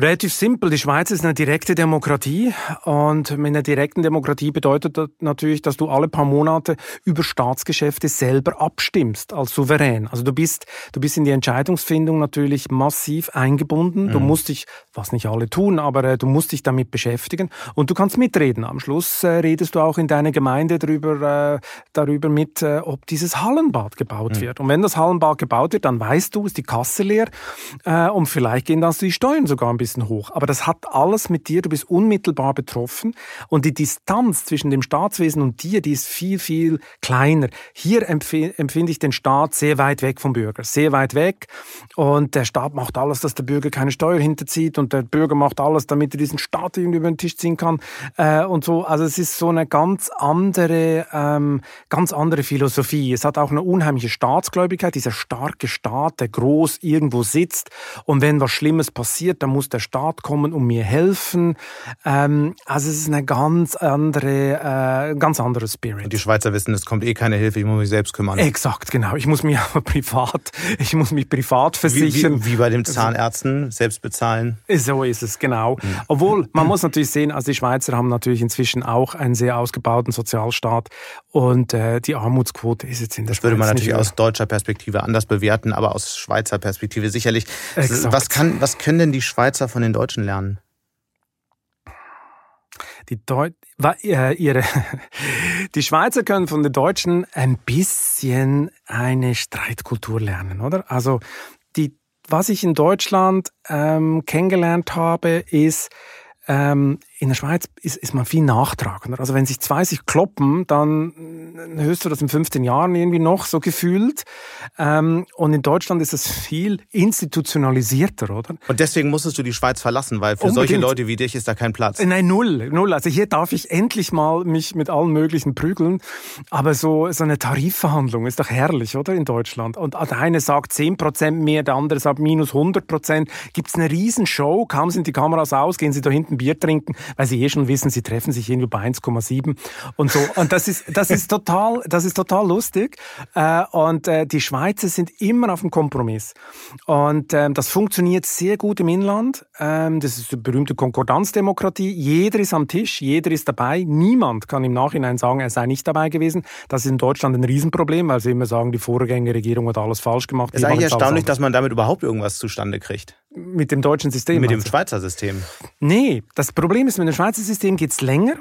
Relativ simpel. Die Schweiz ist eine direkte Demokratie und mit einer direkten Demokratie bedeutet das natürlich, dass du alle paar Monate über Staatsgeschäfte selber abstimmst als Souverän. Also du bist, du bist in die Entscheidungsfindung natürlich massiv eingebunden. Mhm. Du musst dich, was nicht alle tun, aber äh, du musst dich damit beschäftigen und du kannst mitreden. Am Schluss äh, redest du auch in deiner Gemeinde darüber, äh, darüber mit, äh, ob dieses Hallenbad gebaut mhm. wird. Und wenn das Hallenbad gebaut wird, dann weißt du, ist die Kasse leer äh, und vielleicht gehen dann die Steuern sogar ein bisschen hoch. Aber das hat alles mit dir, du bist unmittelbar betroffen und die Distanz zwischen dem Staatswesen und dir, die ist viel, viel kleiner. Hier empfinde ich den Staat sehr weit weg vom Bürger, sehr weit weg und der Staat macht alles, dass der Bürger keine Steuer hinterzieht und der Bürger macht alles, damit er diesen Staat irgendwie über den Tisch ziehen kann äh, und so. Also es ist so eine ganz andere, ähm, ganz andere Philosophie. Es hat auch eine unheimliche Staatsgläubigkeit, dieser starke Staat, der groß irgendwo sitzt und wenn was Schlimmes passiert, dann muss der Staat kommen und mir helfen. Ähm, also es ist eine ganz andere, äh, ganz andere Spirit. Und die Schweizer wissen, es kommt eh keine Hilfe, ich muss mich selbst kümmern. Exakt, genau. Ich muss mich (laughs) aber privat, ich muss mich privat versichern. Wie, wie, wie bei den Zahnärzten, selbst bezahlen. So ist es, genau. Mhm. Obwohl, man (clears throat) muss natürlich sehen, also die Schweizer haben natürlich inzwischen auch einen sehr ausgebauten Sozialstaat und äh, die Armutsquote ist jetzt in der Das würde man natürlich aus deutscher Perspektive anders bewerten, aber aus Schweizer Perspektive sicherlich. Exakt. Was, kann, was können denn die Schweizer von den Deutschen lernen? Die, Deu äh, ihre (laughs) die Schweizer können von den Deutschen ein bisschen eine Streitkultur lernen, oder? Also die, was ich in Deutschland ähm, kennengelernt habe, ist ähm, in der Schweiz ist, ist man viel nachtragender. Also wenn sich zwei sich kloppen, dann hörst du das in 15 Jahren irgendwie noch so gefühlt. Ähm, und in Deutschland ist es viel institutionalisierter, oder? Und deswegen musstest du die Schweiz verlassen, weil für Unbedingt. solche Leute wie dich ist da kein Platz. Nein, null, null. Also hier darf ich endlich mal mich mit allen möglichen prügeln. Aber so, so eine Tarifverhandlung ist doch herrlich, oder? In Deutschland. Und der eine sagt 10% mehr, der andere sagt minus 100%. Gibt es eine Riesenshow, kaum sind die Kameras aus, gehen sie da hinten Bier trinken weil sie eh schon wissen, sie treffen sich irgendwie bei 1,7 und so. Und das ist, das ist total, das ist total lustig. Äh, und äh, die Schweizer sind immer auf dem Kompromiss. Und ähm, das funktioniert sehr gut im Inland. Ähm, das ist die berühmte Konkordanzdemokratie. Jeder ist am Tisch, jeder ist dabei. Niemand kann im Nachhinein sagen, er sei nicht dabei gewesen. Das ist in Deutschland ein Riesenproblem, weil sie immer sagen, die Vorgängerregierung hat alles falsch gemacht. Es ist eigentlich erstaunlich, dass man damit überhaupt irgendwas zustande kriegt. Mit dem deutschen System? Mit dem Schweizer System. Nee, das Problem ist, mit dem Schweizer System geht es länger.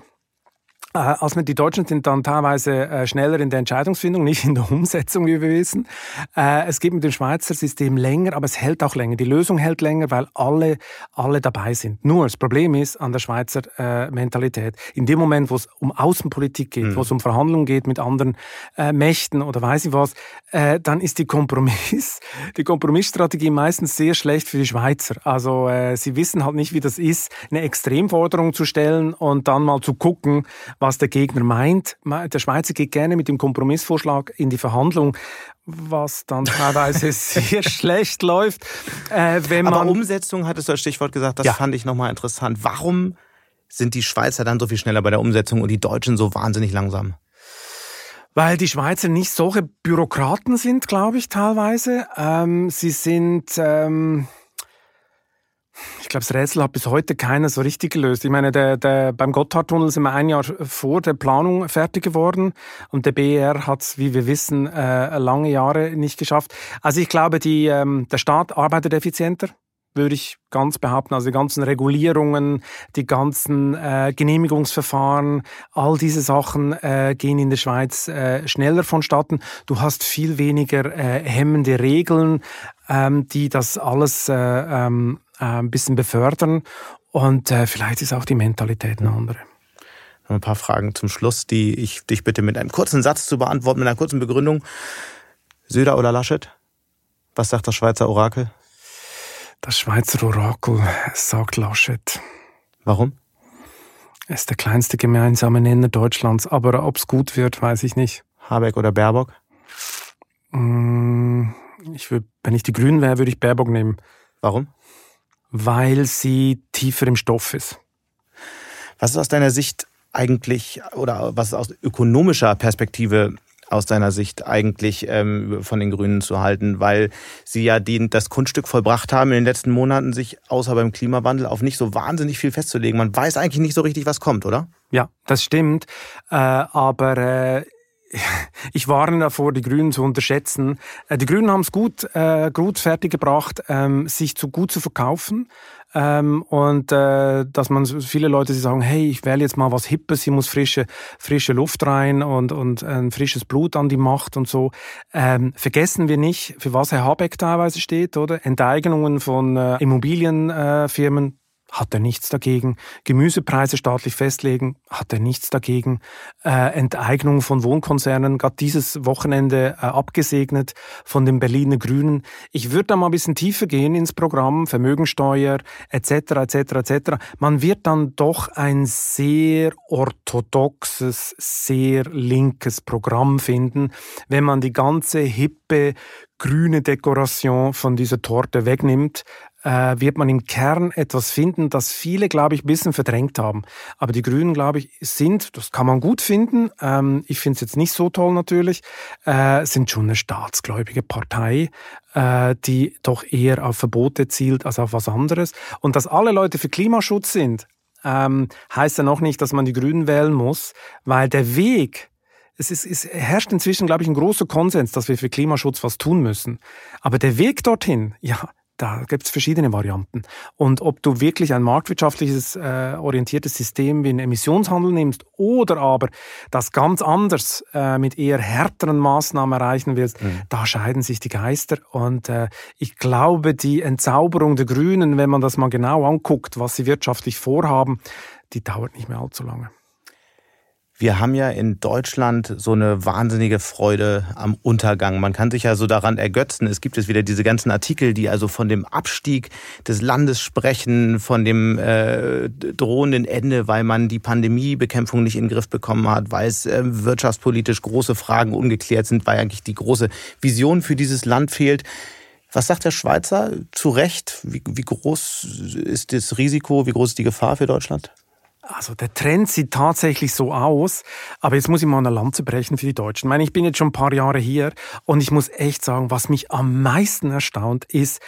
Äh, als die Deutschen sind dann teilweise äh, schneller in der Entscheidungsfindung, nicht in der Umsetzung, wie wir wissen. Äh, es geht mit dem Schweizer System länger, aber es hält auch länger. Die Lösung hält länger, weil alle, alle dabei sind. Nur das Problem ist an der Schweizer Mentalität. In dem Moment, wo es um Außenpolitik geht, mhm. wo es um Verhandlungen geht mit anderen Mächten oder weiß ich was, dann ist die Kompromiss, (laughs) die Kompromissstrategie meistens sehr schlecht für die Schweizer. Also sie wissen halt nicht, wie das ist, eine Extremforderung zu stellen und dann mal zu gucken, was der Gegner meint. Der Schweizer geht gerne mit dem Kompromissvorschlag in die Verhandlung, was dann teilweise (laughs) sehr schlecht läuft. Äh, wenn man Aber Umsetzung hattest du als Stichwort gesagt, das ja. fand ich nochmal interessant. Warum sind die Schweizer dann so viel schneller bei der Umsetzung und die Deutschen so wahnsinnig langsam? Weil die Schweizer nicht solche Bürokraten sind, glaube ich, teilweise. Ähm, sie sind... Ähm ich glaube, das Rätsel hat bis heute keiner so richtig gelöst. Ich meine, der, der, beim Gotthardtunnel sind wir ein Jahr vor der Planung fertig geworden und der BR hat es, wie wir wissen, äh, lange Jahre nicht geschafft. Also ich glaube, die, ähm, der Staat arbeitet effizienter würde ich ganz behaupten. Also die ganzen Regulierungen, die ganzen äh, Genehmigungsverfahren, all diese Sachen äh, gehen in der Schweiz äh, schneller vonstatten. Du hast viel weniger äh, hemmende Regeln, ähm, die das alles äh, ähm, äh, ein bisschen befördern. Und äh, vielleicht ist auch die Mentalität eine andere. Noch ein paar Fragen zum Schluss, die ich dich bitte mit einem kurzen Satz zu beantworten, mit einer kurzen Begründung. Söder oder Laschet? Was sagt das Schweizer Orakel? Das Schweizer Orakel sagt Laschet. Warum? Er ist der kleinste gemeinsame Nenner Deutschlands, aber ob es gut wird, weiß ich nicht. Habeck oder Baerbock? Mm, ich würd, wenn ich die Grünen wäre, würde ich Baerbock nehmen. Warum? Weil sie tiefer im Stoff ist. Was ist aus deiner Sicht eigentlich oder was ist aus ökonomischer Perspektive aus deiner Sicht eigentlich ähm, von den Grünen zu halten, weil sie ja den, das Kunststück vollbracht haben in den letzten Monaten, sich außer beim Klimawandel auf nicht so wahnsinnig viel festzulegen. Man weiß eigentlich nicht so richtig, was kommt, oder? Ja, das stimmt. Äh, aber äh, (laughs) ich warne davor, die Grünen zu unterschätzen. Äh, die Grünen haben es gut, äh, gut fertiggebracht, ähm, sich zu gut zu verkaufen. Ähm, und äh, dass man viele Leute die sagen, hey, ich wähle jetzt mal was Hippes, hier muss frische, frische Luft rein und, und ein frisches Blut an die Macht und so. Ähm, vergessen wir nicht, für was Herr Habeck teilweise steht, oder? Enteignungen von äh, Immobilienfirmen, hat er nichts dagegen. Gemüsepreise staatlich festlegen, hat er nichts dagegen. Äh, Enteignung von Wohnkonzernen, gerade dieses Wochenende äh, abgesegnet von den Berliner Grünen. Ich würde da mal ein bisschen tiefer gehen ins Programm, Vermögensteuer etc. etc. etc. Man wird dann doch ein sehr orthodoxes, sehr linkes Programm finden, wenn man die ganze hippe grüne Dekoration von dieser Torte wegnimmt, äh, wird man im Kern etwas finden, das viele, glaube ich, ein bisschen verdrängt haben. Aber die Grünen, glaube ich, sind, das kann man gut finden, ähm, ich finde es jetzt nicht so toll natürlich, äh, sind schon eine staatsgläubige Partei, äh, die doch eher auf Verbote zielt als auf was anderes. Und dass alle Leute für Klimaschutz sind, ähm, heißt ja noch nicht, dass man die Grünen wählen muss, weil der Weg, es, ist, es herrscht inzwischen, glaube ich, ein großer Konsens, dass wir für Klimaschutz was tun müssen. Aber der Weg dorthin, (laughs) ja, da gibt es verschiedene Varianten. Und ob du wirklich ein marktwirtschaftliches äh, orientiertes System wie ein Emissionshandel nimmst oder aber das ganz anders äh, mit eher härteren Maßnahmen erreichen willst, mhm. da scheiden sich die Geister. Und äh, ich glaube, die Entzauberung der Grünen, wenn man das mal genau anguckt, was sie wirtschaftlich vorhaben, die dauert nicht mehr allzu lange. Wir haben ja in Deutschland so eine wahnsinnige Freude am Untergang. Man kann sich ja so daran ergötzen. Es gibt jetzt wieder diese ganzen Artikel, die also von dem Abstieg des Landes sprechen, von dem äh, drohenden Ende, weil man die Pandemiebekämpfung nicht in den Griff bekommen hat, weil es äh, wirtschaftspolitisch große Fragen ungeklärt sind, weil eigentlich die große Vision für dieses Land fehlt. Was sagt der Schweizer zu Recht? Wie, wie groß ist das Risiko, wie groß ist die Gefahr für Deutschland? Also der Trend sieht tatsächlich so aus, aber jetzt muss ich mal eine Lanze brechen für die Deutschen. Ich meine, ich bin jetzt schon ein paar Jahre hier und ich muss echt sagen, was mich am meisten erstaunt ist,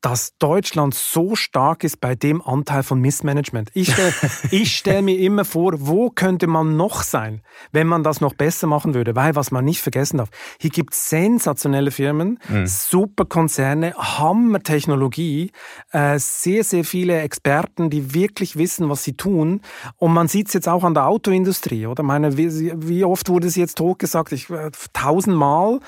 dass Deutschland so stark ist bei dem Anteil von Missmanagement. Ich stelle (laughs) stell mir immer vor, wo könnte man noch sein, wenn man das noch besser machen würde. Weil, was man nicht vergessen darf, hier gibt es sensationelle Firmen, mhm. super Konzerne, Hammer-Technologie, äh, sehr, sehr viele Experten, die wirklich wissen, was sie tun. Und man sieht es jetzt auch an der Autoindustrie, oder? Meine, wie, wie oft wurde es jetzt hochgesagt? Ich, äh, tausendmal.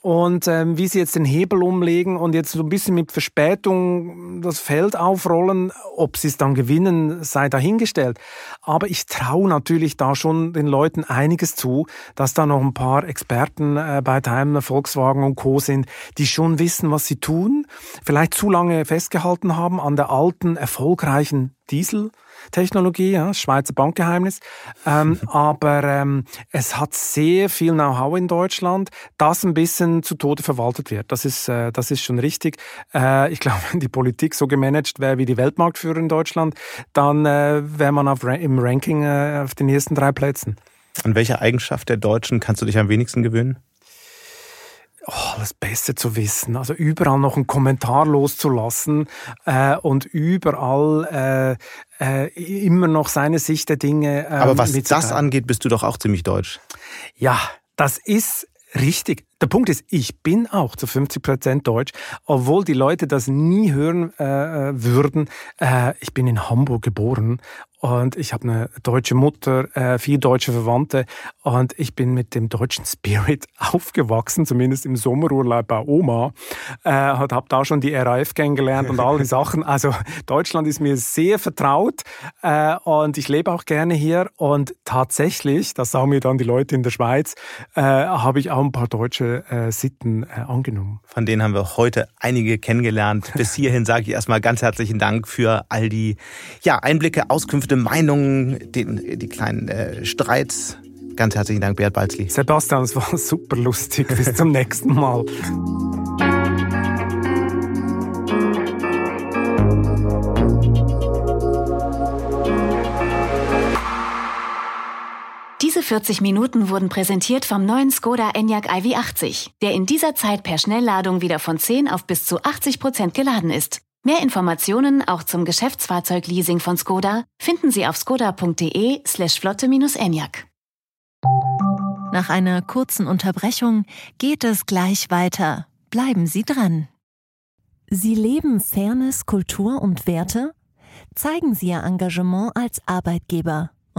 Und ähm, wie sie jetzt den Hebel umlegen und jetzt so ein bisschen mit Verspätung Verspätung das Feld aufrollen. Ob sie es dann gewinnen, sei dahingestellt. Aber ich traue natürlich da schon den Leuten einiges zu, dass da noch ein paar Experten äh, bei Daimler, Volkswagen und Co. sind, die schon wissen, was sie tun, vielleicht zu lange festgehalten haben an der alten, erfolgreichen Diesel. Technologie, ja, Schweizer Bankgeheimnis. Ähm, (laughs) aber ähm, es hat sehr viel Know-how in Deutschland, das ein bisschen zu Tode verwaltet wird. Das ist, äh, das ist schon richtig. Äh, ich (laughs) glaube, wenn die Politik so gemanagt wäre wie die Weltmarktführer in Deutschland, dann äh, wäre man auf, im Ranking äh, auf den ersten drei Plätzen. An welche Eigenschaft der Deutschen kannst du dich am wenigsten gewöhnen? Oh, das Beste zu wissen. Also überall noch einen Kommentar loszulassen äh, und überall äh, äh, immer noch seine Sicht der Dinge. Ähm, Aber was das angeht, bist du doch auch ziemlich deutsch. Ja, das ist richtig. Der Punkt ist, ich bin auch zu 50 Prozent deutsch, obwohl die Leute das nie hören äh, äh würden. Äh, ich bin in Hamburg geboren und ich habe eine deutsche Mutter, äh, vier deutsche Verwandte und ich bin mit dem deutschen Spirit (laughs) aufgewachsen, zumindest im Sommerurlaub bei Oma. Äh, habe da schon die RAF kennengelernt und all die (laughs) Sachen. Also Deutschland ist mir sehr vertraut äh, und ich lebe auch gerne hier. Und tatsächlich, das sagen mir dann die Leute in der Schweiz, äh, habe ich auch ein paar deutsche äh, Sitten äh, angenommen. Von denen haben wir heute einige kennengelernt. Bis hierhin sage ich erstmal ganz herzlichen Dank für all die ja, Einblicke, Auskünfte Meinungen, den, die kleinen äh, Streits. Ganz herzlichen Dank, Bert Balzli. Sebastian, es war (laughs) super lustig. Bis zum nächsten Mal. 40 Minuten wurden präsentiert vom neuen Skoda Enyaq iV80, der in dieser Zeit per Schnellladung wieder von 10 auf bis zu 80 Prozent geladen ist. Mehr Informationen auch zum Geschäftsfahrzeugleasing von Skoda finden Sie auf skoda.de slash flotte-enyaq. Nach einer kurzen Unterbrechung geht es gleich weiter. Bleiben Sie dran. Sie leben Fairness, Kultur und Werte? Zeigen Sie Ihr Engagement als Arbeitgeber